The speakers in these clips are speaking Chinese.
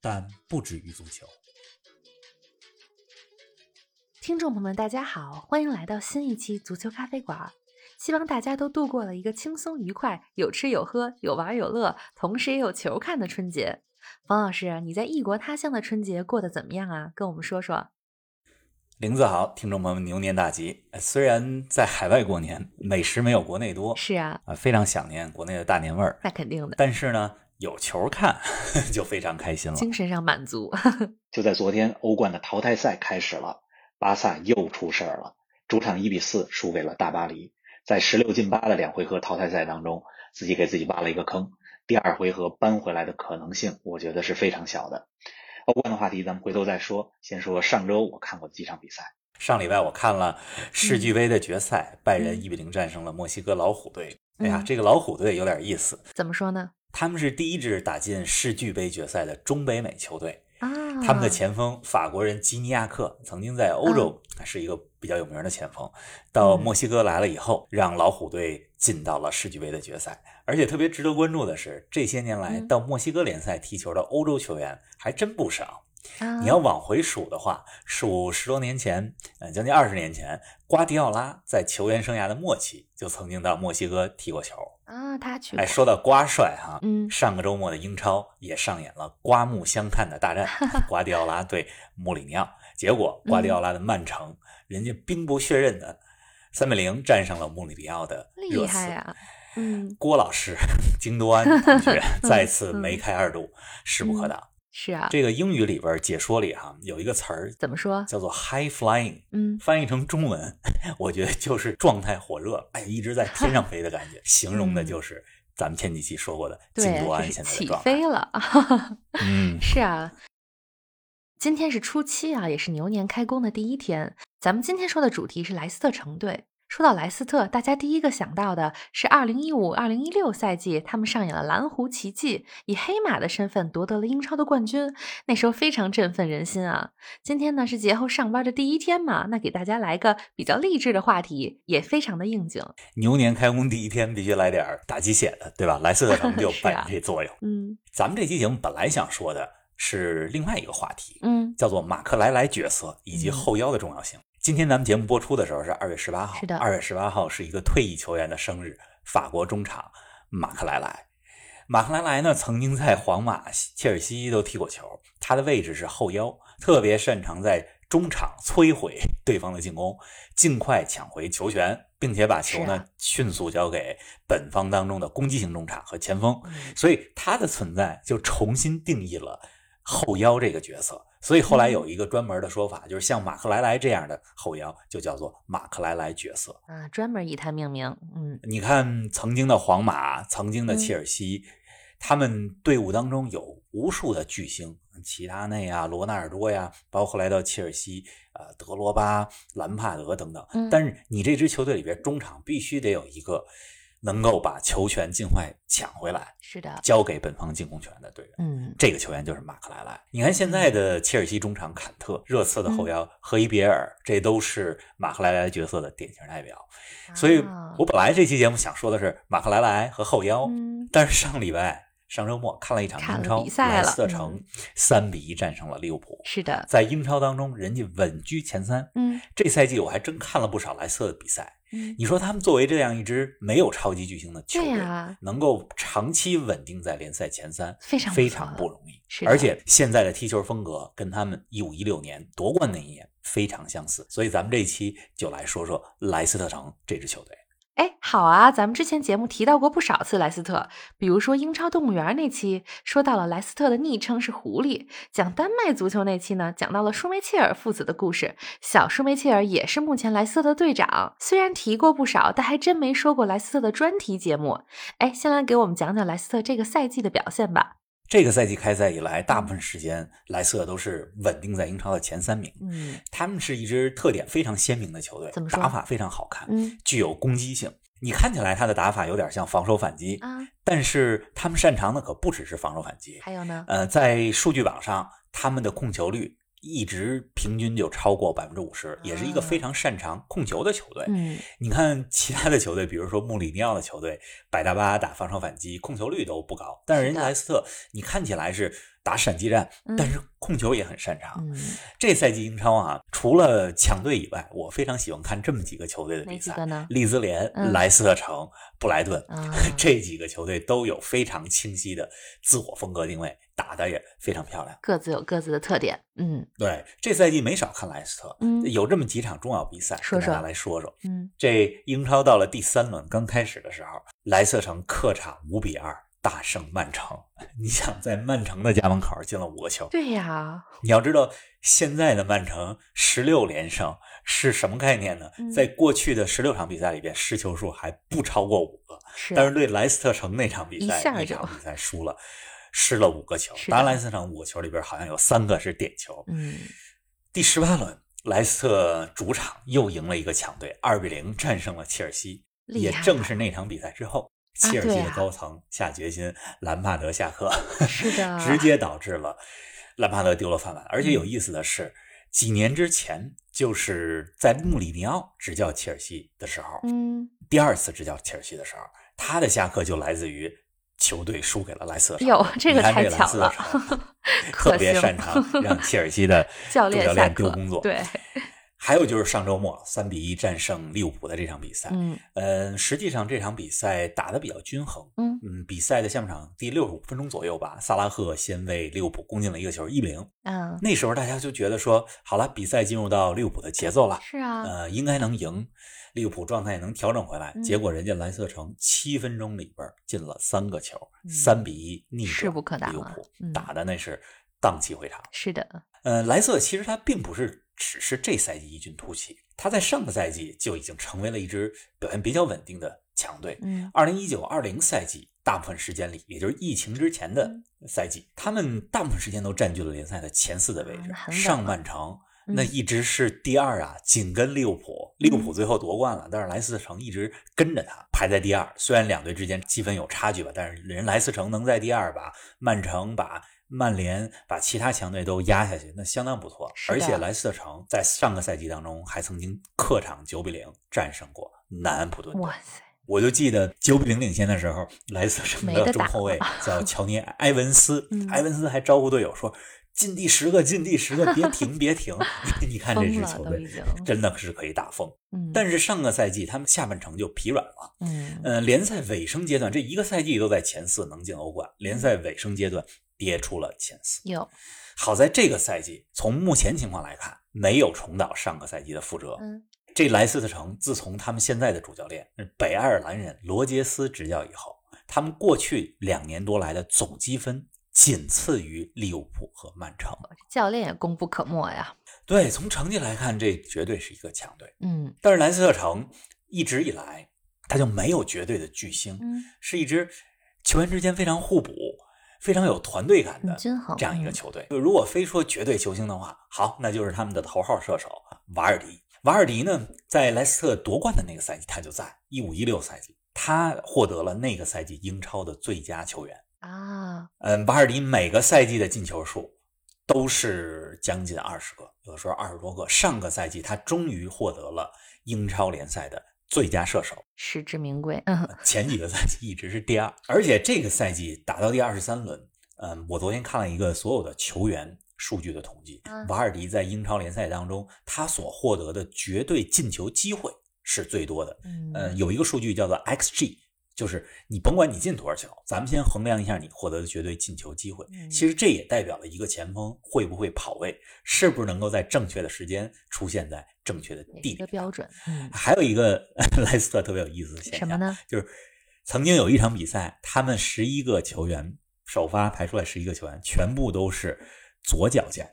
但不止于足球。听众朋友们，大家好，欢迎来到新一期足球咖啡馆。希望大家都度过了一个轻松愉快、有吃有喝、有玩有乐，同时也有球看的春节。冯老师，你在异国他乡的春节过得怎么样啊？跟我们说说。林子好，听众朋友们，牛年大吉！虽然在海外过年，美食没有国内多，是啊，啊，非常想念国内的大年味儿。那肯定的。但是呢。有球看 就非常开心了，精神上满足。就在昨天，欧冠的淘汰赛开始了，巴萨又出事儿了，主场一比四输给了大巴黎。在十六进八的两回合淘汰赛当中，自己给自己挖了一个坑，第二回合扳回来的可能性，我觉得是非常小的。欧冠的话题咱们回头再说，先说上周我看过的几场比赛。上礼拜我看了世俱杯的决赛，拜仁一比零战胜了墨西哥老虎队。哎呀，这个老虎队有点意思，怎么说呢？他们是第一支打进世俱杯决赛的中北美球队啊！他们的前锋法国人基尼亚克曾经在欧洲是一个比较有名的前锋，到墨西哥来了以后，让老虎队进到了世俱杯的决赛。而且特别值得关注的是，这些年来到墨西哥联赛踢球的欧洲球员还真不少。你要往回数的话，数十多年前，呃，将近二十年前，瓜迪奥拉在球员生涯的末期就曾经到墨西哥踢过球。啊。他去，哎，说到瓜帅哈，嗯，上个周末的英超也上演了刮目相看的大战，瓜迪奥拉对穆里尼奥，结果瓜迪奥拉的曼城，人家兵不血刃的三比零战胜了穆里尼奥的热刺。啊。嗯，郭老师，京多安同学 再次梅开二度，势不可挡。是啊，这个英语里边解说里哈有一个词儿，怎么说？叫做 high flying。嗯，翻译成中文，我觉得就是状态火热，哎，一直在天上飞的感觉，形容的就是咱们前几期说过的金多安现在的状态。起飞了。嗯，是啊。今天是初七啊，也是牛年开工的第一天。咱们今天说的主题是莱斯特城队。说到莱斯特，大家第一个想到的是2015-2016赛季，他们上演了蓝湖奇迹，以黑马的身份夺得了英超的冠军，那时候非常振奋人心啊。今天呢是节后上班的第一天嘛，那给大家来个比较励志的话题，也非常的应景。牛年开工第一天必须来点打鸡血的，对吧？莱斯特城就 扮演这作用。嗯，咱们这期节目本来想说的是另外一个话题，嗯，叫做马克莱莱角色以及后腰的重要性。今天咱们节目播出的时候是二月十八号，是的，二月十八号是一个退役球员的生日，法国中场马克莱莱。马克莱莱呢，曾经在皇马、切尔西都踢过球，他的位置是后腰，特别擅长在中场摧毁对方的进攻，尽快抢回球权，并且把球呢迅速交给本方当中的攻击型中场和前锋，所以他的存在就重新定义了后腰这个角色。所以后来有一个专门的说法，就是像马克莱莱这样的后腰就叫做马克莱莱角色啊，专门以他命名。嗯，你看曾经的皇马，曾经的切尔西，他们队伍当中有无数的巨星，齐达内啊、罗纳尔多呀，包括来到切尔西，呃，德罗巴、兰帕德等等。但是你这支球队里边中场必须得有一个。能够把球权尽快抢回来，是的，交给本方进攻权的队员。嗯，这个球员就是马克莱莱。你看现在的切尔西中场坎特、热刺的后腰赫伊别尔，这都是马克莱莱角色的典型代表。所以我本来这期节目想说的是马克莱莱和后腰，但是上礼拜上周末看了一场英超，莱斯特城三比一战胜了利物浦。是的，在英超当中，人家稳居前三。嗯，这赛季我还真看了不少莱斯特的比赛。嗯你说他们作为这样一支没有超级巨星的球队，能够长期稳定在联赛前三，非常非常不容易。而且现在的踢球风格跟他们一五一六年夺冠那一年非常相似，所以咱们这一期就来说说莱斯特城这支球队。哎，好啊！咱们之前节目提到过不少次莱斯特，比如说英超动物园那期说到了莱斯特的昵称是狐狸，讲丹麦足球那期呢讲到了舒梅切尔父子的故事，小舒梅切尔也是目前莱斯特的队长。虽然提过不少，但还真没说过莱斯特的专题节目。哎，先来给我们讲讲莱斯特这个赛季的表现吧。这个赛季开赛以来，大部分时间莱斯特都是稳定在英超的前三名。嗯他们是一支特点非常鲜明的球队打法非常好看，嗯具有攻击性。你看起来他的打法有点像防守反击，啊，但是他们擅长的可不只是防守反击。还有呢？呃，在数据榜上，他们的控球率一直平均就超过百分之五十，也是一个非常擅长控球的球队。嗯你看其他的球队，比如说穆里尼奥的球队，百大巴打防守反击，控球率都不高，但是人家莱斯特，你看起来是打闪击战，嗯但是控球也很擅长。嗯，这赛季英超啊，除了强队以外，我非常喜欢看这么几个球队的比赛？利兹联、嗯莱斯特城、布莱顿。啊，这几个球队都有非常清晰的自我风格定位，打得也非常漂亮。各自有各自的特点。嗯对，这赛季没少看莱斯特，嗯有这么几场重要比赛，说跟大家说来说说。嗯，这英超到了第三轮刚开始的时候，莱斯特城客场五比二大胜曼城。你想在曼城的家门口进了五个球，对呀，你要知道现在的曼城十六连胜是什么概念呢？嗯在过去的十六场比赛里边，失球数还不超过五个，是但是对莱斯特城那场比赛一下就场比赛输了。失了五个球，是的当然莱斯特城五个球里边好像有三个是点球。嗯第十八轮，莱斯特主场又赢了一个强队，二比零战胜了切尔西。也正是那场比赛之后，切尔西的高层下决心兰帕德下课，是的直接导致了兰帕德丢了饭碗。而且有嗯意思的是，几年之前，就是在穆里尼奥执教切尔西的时候，嗯，第二次执教切尔西的时候，他的下课就来自于球队输给了莱斯特城。哟这个太巧了。城克 特别擅长让切尔西的 教练主教练丢工作。对，还有就是上周末三比一战胜利物浦的这场比赛，嗯。呃，实际上这场比赛打得比较均衡。嗯。嗯，比赛的下半场第六十五分钟左右吧，萨拉赫先为利物浦攻进了一个球，一比零。嗯，那时候大家就觉得说，好了，比赛进入到利物浦的节奏了，是啊，呃，应该能赢，利物浦状态也能调整回来。嗯结果人家莱斯特城七分钟里边进了三个球，嗯三、比一逆转势不可挡了利物浦，嗯打的那是荡气回肠。是的，呃，莱斯特其实他并不是只是这赛季异军突起，他在上个赛季就已经成为了一支表现比较稳定的强队。嗯二零一九二零赛季大部分时间里，也就是疫情之前的赛季，他们大部分时间都占据了联赛的前四的位置上了曼城嗯那一直是第二啊，紧跟利物浦。利物浦最后夺冠了，但是莱斯特城一直跟着他，排在第二。虽然两队之间积分有差距吧，但是人莱斯特城能在第二把曼城把曼联把其他强队都压下去，那相当不错。而且莱斯特城在上个赛季当中还曾经客场九比零战胜过南安普顿。哇塞，我就记得九比零领先的时候，莱斯特城的中后卫叫乔尼埃文斯 嗯，埃文斯还招呼队友说：“进第十个，进第十个，别停，别停！”你看这支球队真的是可以打疯。嗯，但是上个赛季他们下半程就疲软了。嗯呃，联赛尾声阶段，这一个赛季都在前四能进欧冠，联赛尾声阶段跌出了前四。有好在这个赛季，从目前情况来看，没有重蹈上个赛季的覆辙。嗯这莱斯特城自从他们现在的主教练北爱尔兰人罗杰斯执教以后，他们过去两年多来的总积分仅次于利物浦和曼城。教练也功不可没呀，对，从成绩来看，这绝对是一个强队。嗯但是莱斯特城一直以来他就没有绝对的巨星，嗯，是一支球员之间非常互补、非常有团队感的这样一个嗯球队。如果非说绝对球星的话，好，那就是他们的头号射手瓦尔迪。瓦尔迪呢，在莱斯特夺冠的那个赛季，他就在一五一六赛季，他获得了那个赛季英超的最佳球员。啊，嗯，瓦尔迪每个赛季的进球数都是将近二十个，有的时候二十多个。上个赛季他终于获得了英超联赛的最佳射手，实至名归，嗯。前几个赛季一直是第二，而且这个赛季打到第二十三轮，嗯，我昨天看了一个所有的球员数据的统计嗯，瓦尔迪在英超联赛当中，他所获得的绝对进球机会是最多的。嗯。呃，有一个数据叫做 XG，就是你甭管你进多少球，咱们先衡量一下你获得的绝对进球机会。嗯其实这也代表了一个前锋会不会跑位，是不是能够在正确的时间出现在正确的地点。一个标准，嗯，还有一个 莱斯特特别有意思的现象，什么呢？就是曾经有一场比赛，他们十一个球员首发排出来十一个球员，全部都是左脚将。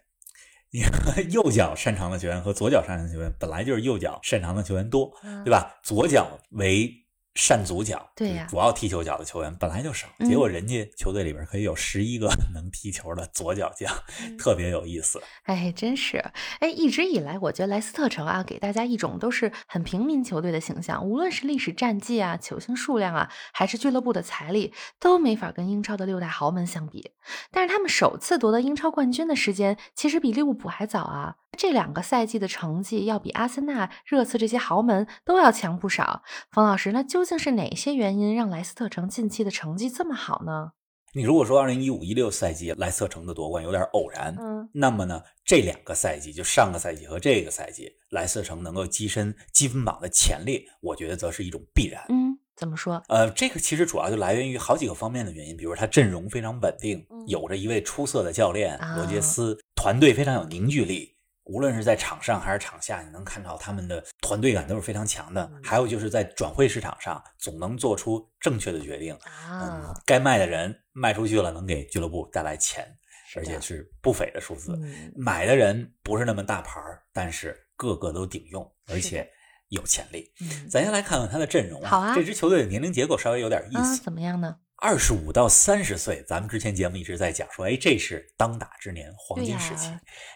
你看 右脚擅长的球员和左脚擅长的球员，本来就是右脚擅长的球员多，嗯对吧？左脚为扇足脚，对呀主要踢球脚的球员本来就少，嗯结果人家球队里边可以有十一个 能踢球的左脚将，嗯特别有意思。哎，真是，哎，一直以来，我觉得莱斯特城啊，给大家一种都是很平民球队的形象，无论是历史战绩啊、球星数量啊，还是俱乐部的财力，都没法跟英超的六大豪门相比。但是他们首次夺得英超冠军的时间，其实比利物浦还早啊。这两个赛季的成绩要比阿森纳、热刺这些豪门都要强不少。冯老师，那究竟是哪些原因让莱斯特城近期的成绩这么好呢？你如果说二零一五一六赛季莱斯特城的夺冠有点偶然，嗯那么呢，这两个赛季就上个赛季和这个赛季，莱斯特城能够跻身积分榜的前列，我觉得则是一种必然。嗯，怎么说？呃，这个其实主要就来源于好几个方面的原因，比如他阵容非常稳定嗯，有着一位出色的教练啊罗杰斯，团队非常有凝聚力。无论是在场上还是场下，你能看到他们的团队感都是非常强的嗯。还有就是在转会市场上，总能做出正确的决定。嗯啊，，该卖的人卖出去了，能给俱乐部带来钱，而且是不菲的数字。嗯买的人不是那么大牌儿，但是个个都顶用，而且有潜力。嗯咱先来看看他的阵容好啊这支球队的年龄结构稍微有点意啊，思。怎么样呢？二十五到三十岁，咱们之前节目一直在讲说，哎，这是当打之年，黄金时期。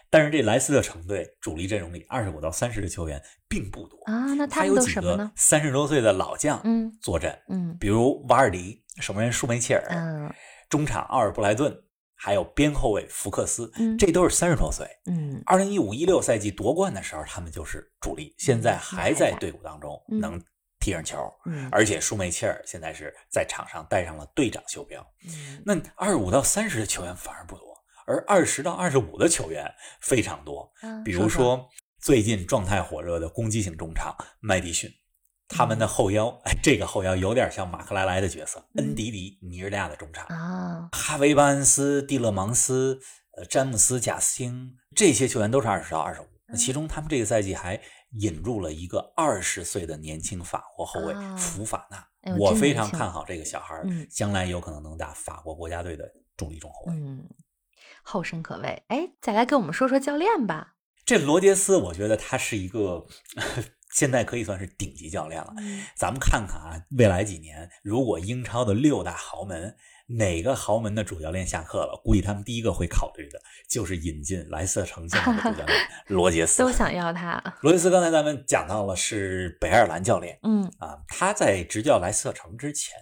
但是这莱斯特城队主力阵容里，二十五到三十的球员并不多，啊，那他有几个都什么呢？三十多岁的老将嗯坐镇，嗯比如瓦尔迪、守门员舒梅切尔，嗯中场奥尔布莱顿，还有边后卫福克斯，嗯这都是三十多岁。嗯二零一五一六赛季夺冠的时候，他们就是主力，现在还在队伍当中嗯能踢上球，嗯而且舒梅切尔现在是在场上带上了队长袖标。嗯那二十五到三十的球员反而不多，而二十到二十五的球员非常多。嗯比如说最近状态火热的攻击型中场麦迪逊，他们的后腰，哎，这个后腰有点像马克莱莱的角色，嗯恩迪迪，尼日利亚的中场，啊，哈维·巴恩斯、蒂勒芒斯、呃詹姆斯·贾斯汀这些球员都是二十到二十五。那其中他们这个赛季还引入了一个二十岁的年轻法国后卫啊福法纳，哎我非常看好这个小孩将来有可能能打法国国家队的主力中后卫。嗯，后生可畏。哎，再来跟我们说说教练吧。这罗杰斯，我觉得他是一个现在可以算是顶级教练了。嗯咱们看看啊，未来几年如果英超的六大豪门哪个豪门的主教练下课了，估计他们第一个会考虑的就是引进莱斯特城现在的主教练 罗杰斯都。想要他。罗杰斯刚才咱们讲到了是北爱尔兰教练嗯啊，他在执教莱斯特城之前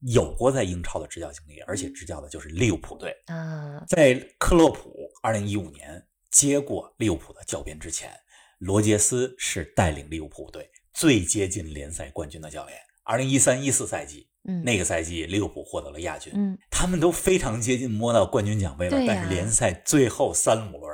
有过在英超的执教经历，而且执教的就是利物浦队。啊在克洛普二零一五年接过利物浦的教鞭之前，罗杰斯是带领利物浦队最接近联赛冠军的教练。二零一三一四赛季，嗯。那个赛季利物浦获得了亚军，嗯。他们都非常接近摸到冠军奖杯了，但是联赛最后三五轮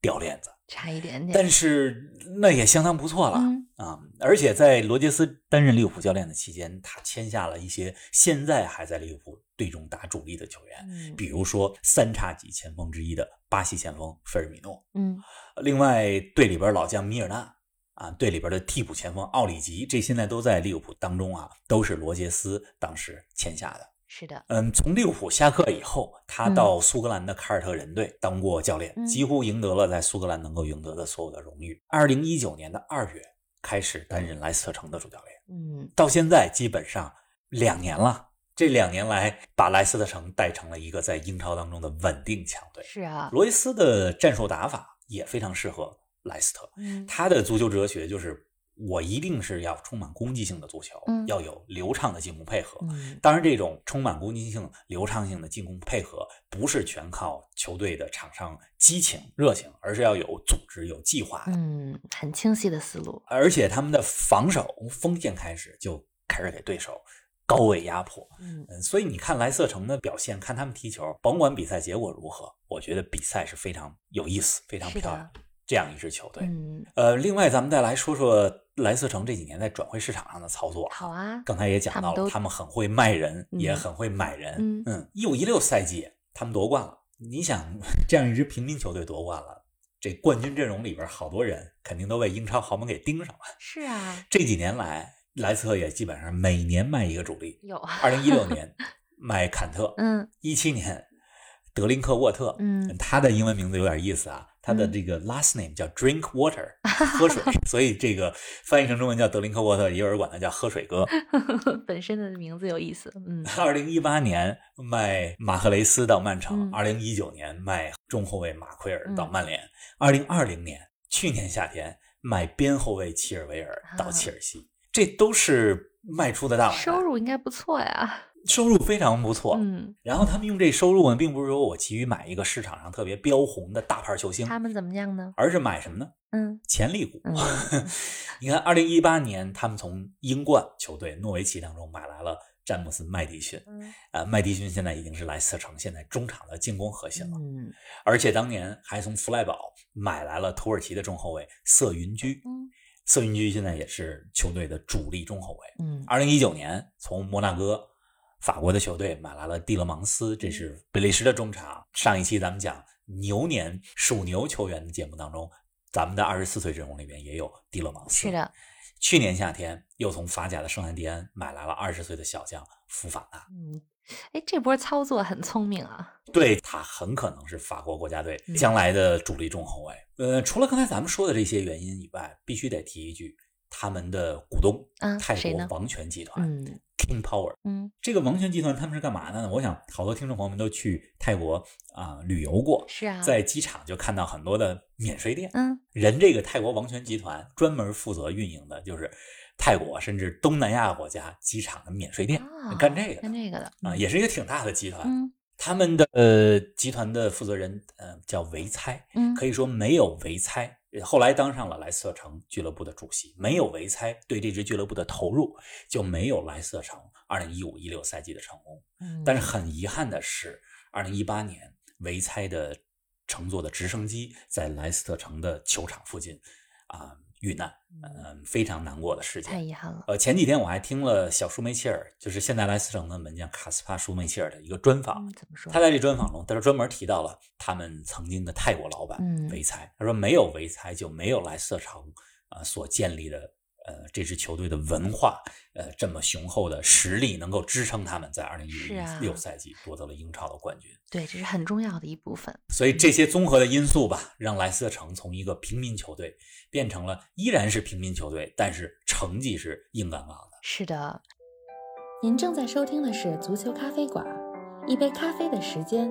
掉链子，差一点点。但是那也相当不错了。嗯。啊，而且在罗杰斯担任利物浦教练的期间，他签下了一些现在还在利物浦队中打主力的球员，嗯。比如说三叉戟前锋之一的巴西前锋菲尔米诺，嗯。另外队里边老将米尔纳啊，队里边的替补前锋奥里吉，这现在都在利物浦当中啊，都是罗杰斯当时签下的。是的。嗯，从利物浦下课以后，他到苏格兰的凯尔特人队当过教练，嗯几乎赢得了在苏格兰能够赢得的所有的荣誉。二零一九年的二月开始担任莱斯特城的主教练，嗯到现在基本上两年了。这两年来，把莱斯特城带成了一个在英超当中的稳定强队。是啊。罗伊斯的战术打法也非常适合莱斯特，嗯他的足球哲学就是我一定是要充满攻击性的足球，嗯要有流畅的进攻配合。嗯当然，这种充满攻击性、流畅性的进攻配合，不是全靠球队的场上激情、热情，而是要有组织、有计划的。嗯，很清晰的思路。而且他们的防守锋线开始就开始给对手高位压迫。嗯嗯，所以你看莱斯特城的表现，看他们踢球，甭管比赛结果如何，我觉得比赛是非常有意思、非常漂亮。这样一支球队，嗯，呃，另外咱们再来说说莱斯特城这几年在转会市场上的操作。好啊。刚才也讲到了，他们他们很会卖人，嗯也很会买人。嗯嗯，一五一六赛季他们夺冠了。你想，这样一支平民球队夺冠了，这冠军阵容里边好多人肯定都被英超豪门给盯上了。是啊。这几年来，莱斯特也基本上每年卖一个主力。有。二零一六年 卖坎特，嗯一七年德林克沃特，嗯，他的英文名字有点意思啊，他的这个 last name 叫 Drink Water，喝水，所以这个翻译成中文叫德林克沃特，也有人管他叫喝水哥。本身的名字有意思，嗯，二零一八年卖马赫雷斯到曼城，嗯。二零一九年卖中后卫马奎尔到嗯曼联，二零二零年去年夏天卖边后卫齐尔维尔到切尔西，这都是卖出的大买卖，收入应该不错呀，收入非常不错。嗯，然后他们用这收入呢，并不是说我急于买一个市场上特别标红的大牌球星，他们怎么样呢？而是买什么呢？嗯潜力股。嗯 你看，二零一八年他们从英冠球队诺维奇当中买来了詹姆斯麦迪逊，嗯啊，麦迪逊现在已经是莱斯特城现在中场的进攻核心了，嗯而且当年还从弗赖堡买来了土耳其的中后卫瑟云居，嗯瑟云居现在也是球队的主力中后卫。嗯二零一九年从摩纳哥法国的球队买来了蒂勒芒斯，这是比利时的中场。上一期咱们讲牛年属牛球员的节目当中，咱们的二十四岁阵容里面也有蒂勒芒斯。是。的，去年夏天又从法甲的圣安迪安买来了二十岁的小将福法纳，嗯，哎，这波操作很聪明啊，对他很可能是法国国家队嗯将来的主力中后卫。呃，除了刚才咱们说的这些原因以外，必须得提一句，他们的股东啊泰国王权集团、嗯 King Power。嗯，这个王权集团他们是干嘛的呢？我想好多听众朋友们都去泰国啊、旅游过，是啊，在机场就看到很多的免税店。嗯人这个泰国王权集团专门负责运营的就是泰国甚至东南亚国家机场的免税店，啊干这个的干这个的啊，也是一个挺大的集团。嗯他们的呃集团的负责人呃叫维猜，嗯可以说没有维猜，后来当上了莱斯特城俱乐部的主席。没有维猜对这支俱乐部的投入，就没有莱斯特城二零一五一六赛季的成功。嗯，但是很遗憾的是，二零一八年维猜的乘坐的直升机在莱斯特城的球场附近啊、遇难，嗯、非常难过的事情。太遗憾了，呃，前几天我还听了小舒梅切尔，就是现在莱斯特城的门将卡斯帕舒梅切尔的一个专访。嗯，怎么说？他在这专访中，他是专门提到了他们曾经的泰国老板嗯维猜。他说，没有维才就没有莱斯特城啊、呃所建立的呃这支球队的文化，呃这么雄厚的实力，能够支撑他们在二零一六赛季夺得了英超的冠军。对，这是很重要的一部分。所以这些综合的因素吧，让莱斯特城从一个平民球队变成了依然是平民球队，但是成绩是硬杠杠的。是的，您正在收听的是足球咖啡馆，一杯咖啡的时间